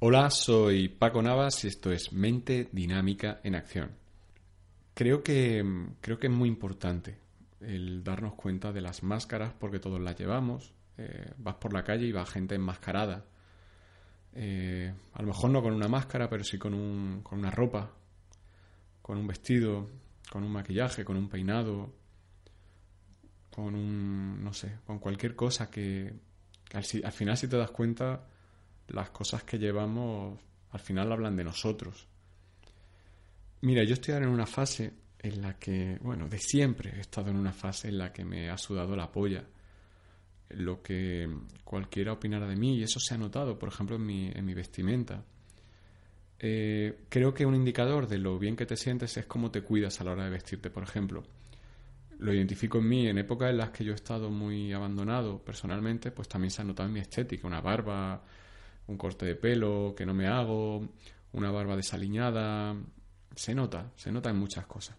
Hola, soy Paco Navas y esto es Mente Dinámica en Acción. Creo que, creo que es muy importante el darnos cuenta de las máscaras porque todos las llevamos. Eh, vas por la calle y va gente enmascarada. Eh, a lo mejor no con una máscara, pero sí con, un, con una ropa, con un vestido, con un maquillaje, con un peinado, con un, no sé, con cualquier cosa que, al, al final si te das cuenta las cosas que llevamos al final hablan de nosotros. Mira, yo estoy ahora en una fase en la que, bueno, de siempre he estado en una fase en la que me ha sudado la polla. Lo que cualquiera opinara de mí, y eso se ha notado, por ejemplo, en mi, en mi vestimenta. Eh, creo que un indicador de lo bien que te sientes es cómo te cuidas a la hora de vestirte, por ejemplo. Lo identifico en mí, en épocas en las que yo he estado muy abandonado personalmente, pues también se ha notado en mi estética, una barba, un corte de pelo que no me hago, una barba desaliñada. Se nota, se nota en muchas cosas.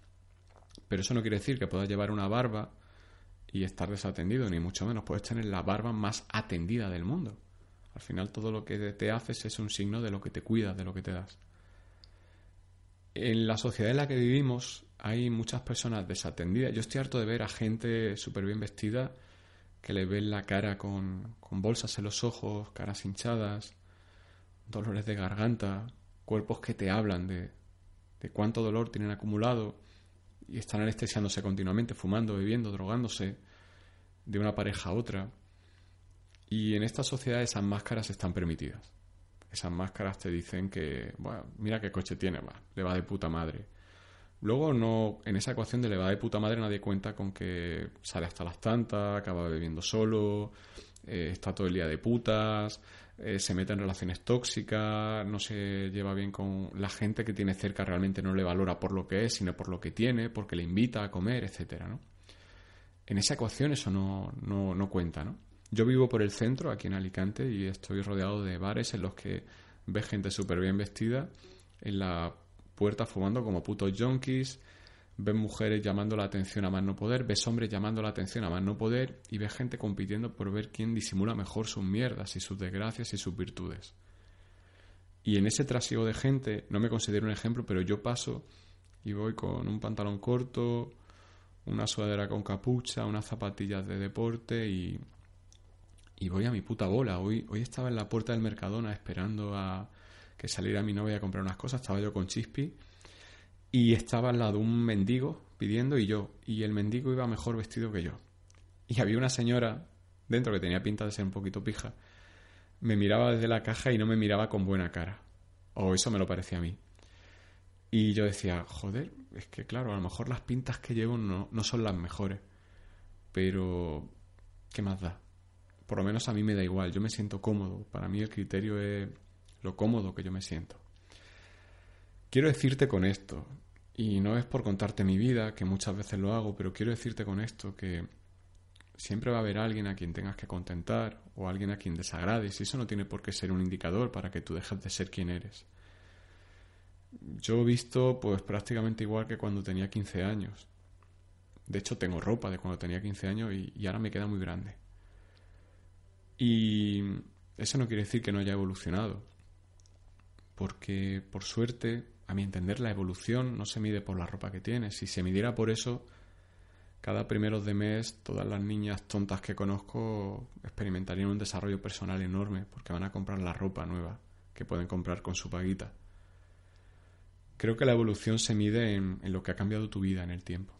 Pero eso no quiere decir que puedas llevar una barba y estar desatendido, ni mucho menos. Puedes tener la barba más atendida del mundo. Al final todo lo que te haces es un signo de lo que te cuidas, de lo que te das. En la sociedad en la que vivimos hay muchas personas desatendidas. Yo estoy harto de ver a gente súper bien vestida que le ven la cara con, con bolsas en los ojos, caras hinchadas, dolores de garganta, cuerpos que te hablan de, de cuánto dolor tienen acumulado y están anestesiándose continuamente, fumando, bebiendo, drogándose de una pareja a otra. Y en esta sociedad esas máscaras están permitidas. Esas máscaras te dicen que, bueno, mira qué coche tiene, va, le va de puta madre. Luego no, en esa ecuación de le va de puta madre nadie cuenta con que sale hasta las tantas, acaba bebiendo solo, eh, está todo el día de putas, eh, se mete en relaciones tóxicas, no se lleva bien con la gente que tiene cerca, realmente no le valora por lo que es, sino por lo que tiene, porque le invita a comer, etcétera, ¿no? En esa ecuación eso no, no, no cuenta, ¿no? Yo vivo por el centro, aquí en Alicante, y estoy rodeado de bares en los que ves gente súper bien vestida en la puerta fumando como putos junkies, ves mujeres llamando la atención a más no poder, ves hombres llamando la atención a más no poder y ves gente compitiendo por ver quién disimula mejor sus mierdas y sus desgracias y sus virtudes. Y en ese trasiego de gente, no me considero un ejemplo, pero yo paso y voy con un pantalón corto, una sudadera con capucha, unas zapatillas de deporte y, y voy a mi puta bola. Hoy, hoy estaba en la puerta del Mercadona esperando a que saliera mi novia a comprar unas cosas, estaba yo con Chispi y estaba al lado un mendigo pidiendo y yo, y el mendigo iba mejor vestido que yo. Y había una señora dentro que tenía pinta de ser un poquito pija, me miraba desde la caja y no me miraba con buena cara. O eso me lo parecía a mí. Y yo decía, joder, es que claro, a lo mejor las pintas que llevo no, no son las mejores. Pero, ¿qué más da? Por lo menos a mí me da igual, yo me siento cómodo. Para mí el criterio es lo cómodo que yo me siento. Quiero decirte con esto, y no es por contarte mi vida, que muchas veces lo hago, pero quiero decirte con esto que siempre va a haber alguien a quien tengas que contentar o alguien a quien desagrades, y eso no tiene por qué ser un indicador para que tú dejes de ser quien eres. Yo he visto pues prácticamente igual que cuando tenía 15 años. De hecho, tengo ropa de cuando tenía 15 años y, y ahora me queda muy grande. Y eso no quiere decir que no haya evolucionado. Porque, por suerte, a mi entender, la evolución no se mide por la ropa que tienes. Si se midiera por eso, cada primero de mes todas las niñas tontas que conozco experimentarían un desarrollo personal enorme porque van a comprar la ropa nueva que pueden comprar con su paguita. Creo que la evolución se mide en, en lo que ha cambiado tu vida en el tiempo.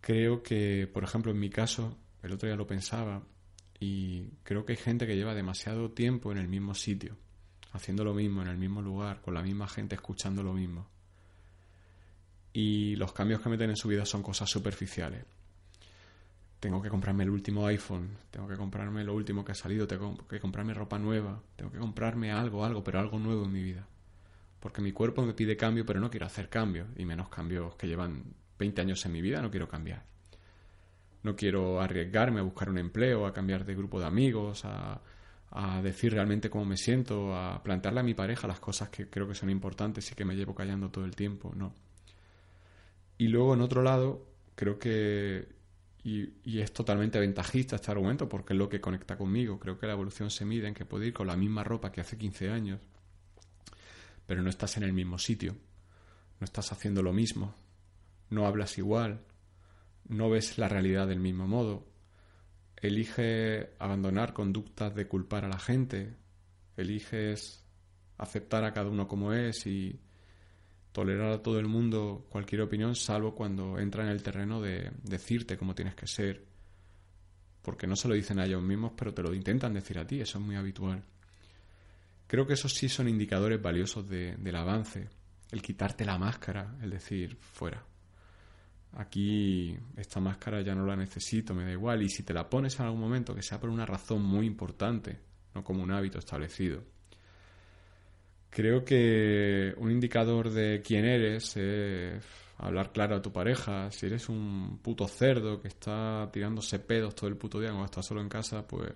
Creo que, por ejemplo, en mi caso, el otro día lo pensaba y creo que hay gente que lleva demasiado tiempo en el mismo sitio haciendo lo mismo en el mismo lugar, con la misma gente, escuchando lo mismo. Y los cambios que meten en su vida son cosas superficiales. Tengo que comprarme el último iPhone, tengo que comprarme lo último que ha salido, tengo que comprarme ropa nueva, tengo que comprarme algo, algo, pero algo nuevo en mi vida. Porque mi cuerpo me pide cambio, pero no quiero hacer cambios, y menos cambios que llevan 20 años en mi vida, no quiero cambiar. No quiero arriesgarme a buscar un empleo, a cambiar de grupo de amigos, a, a decir realmente cómo me siento, a plantearle a mi pareja las cosas que creo que son importantes y que me llevo callando todo el tiempo, no. Y luego, en otro lado, creo que, y, es totalmente ventajista este argumento porque es lo que conecta conmigo. Creo que la evolución se mide en que puedo ir con la misma ropa que hace 15 años, pero no estás en el mismo sitio, no estás haciendo lo mismo, no hablas igual, no ves la realidad del mismo modo, elige abandonar conductas de culpar a la gente, eliges aceptar a cada uno como es y tolerar a todo el mundo cualquier opinión, salvo cuando entra en el terreno de decirte cómo tienes que ser, porque no se lo dicen a ellos mismos, pero te lo intentan decir a ti, eso es muy habitual. Creo que esos sí son indicadores valiosos del avance, el quitarte la máscara, el decir, fuera. Aquí esta máscara ya no la necesito, me da igual, y si te la pones en algún momento, que sea por una razón muy importante, no como un hábito establecido, Creo que un indicador de quién eres es hablar claro a tu pareja. Si eres un puto cerdo que está tirándose pedos todo el puto día cuando estás solo en casa, pues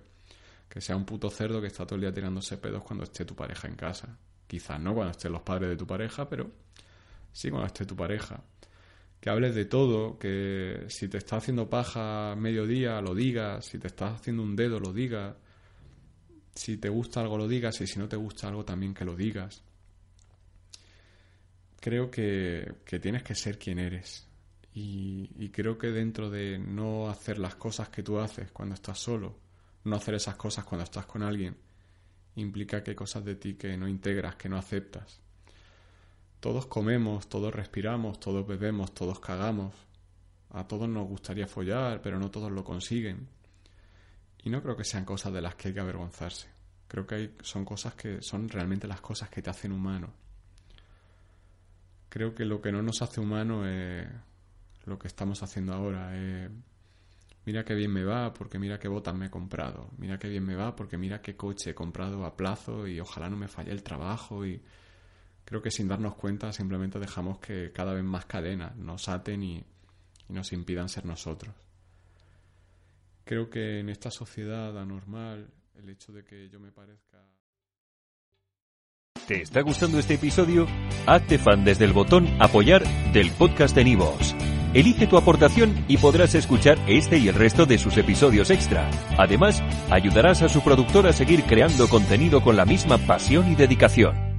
que sea un puto cerdo que está todo el día tirándose pedos cuando esté tu pareja en casa. Quizás no cuando estén los padres de tu pareja, pero sí cuando esté tu pareja. Que hables de todo, que si te está haciendo paja mediodía, lo digas, si te estás haciendo un dedo, lo digas si te gusta algo lo digas y si no te gusta algo también que lo digas. Creo que, tienes que ser quien eres. Y, y, creo que dentro de no hacer las cosas que tú haces cuando estás solo, no hacer esas cosas cuando estás con alguien, implica que hay cosas de ti que no integras, que no aceptas. Todos comemos, todos respiramos, todos bebemos, todos cagamos. A todos nos gustaría follar, pero no todos lo consiguen. Y no creo que sean cosas de las que hay que avergonzarse. Creo que hay, son cosas que son realmente las cosas que te hacen humano. Creo que lo que no nos hace humano es lo que estamos haciendo ahora. mira qué bien me va porque mira qué botas me he comprado. Mira qué bien me va porque mira qué coche he comprado a plazo y ojalá no me falle el trabajo. Y creo que sin darnos cuenta simplemente dejamos que cada vez más cadenas nos aten y nos impidan ser nosotros. Creo que en esta sociedad anormal, el hecho de que yo me parezca... ¿Te está gustando este episodio? Hazte fan desde el botón apoyar del podcast de Nivos. Elige tu aportación y podrás escuchar este y el resto de sus episodios extra. Además, ayudarás a su productor a seguir creando contenido con la misma pasión y dedicación.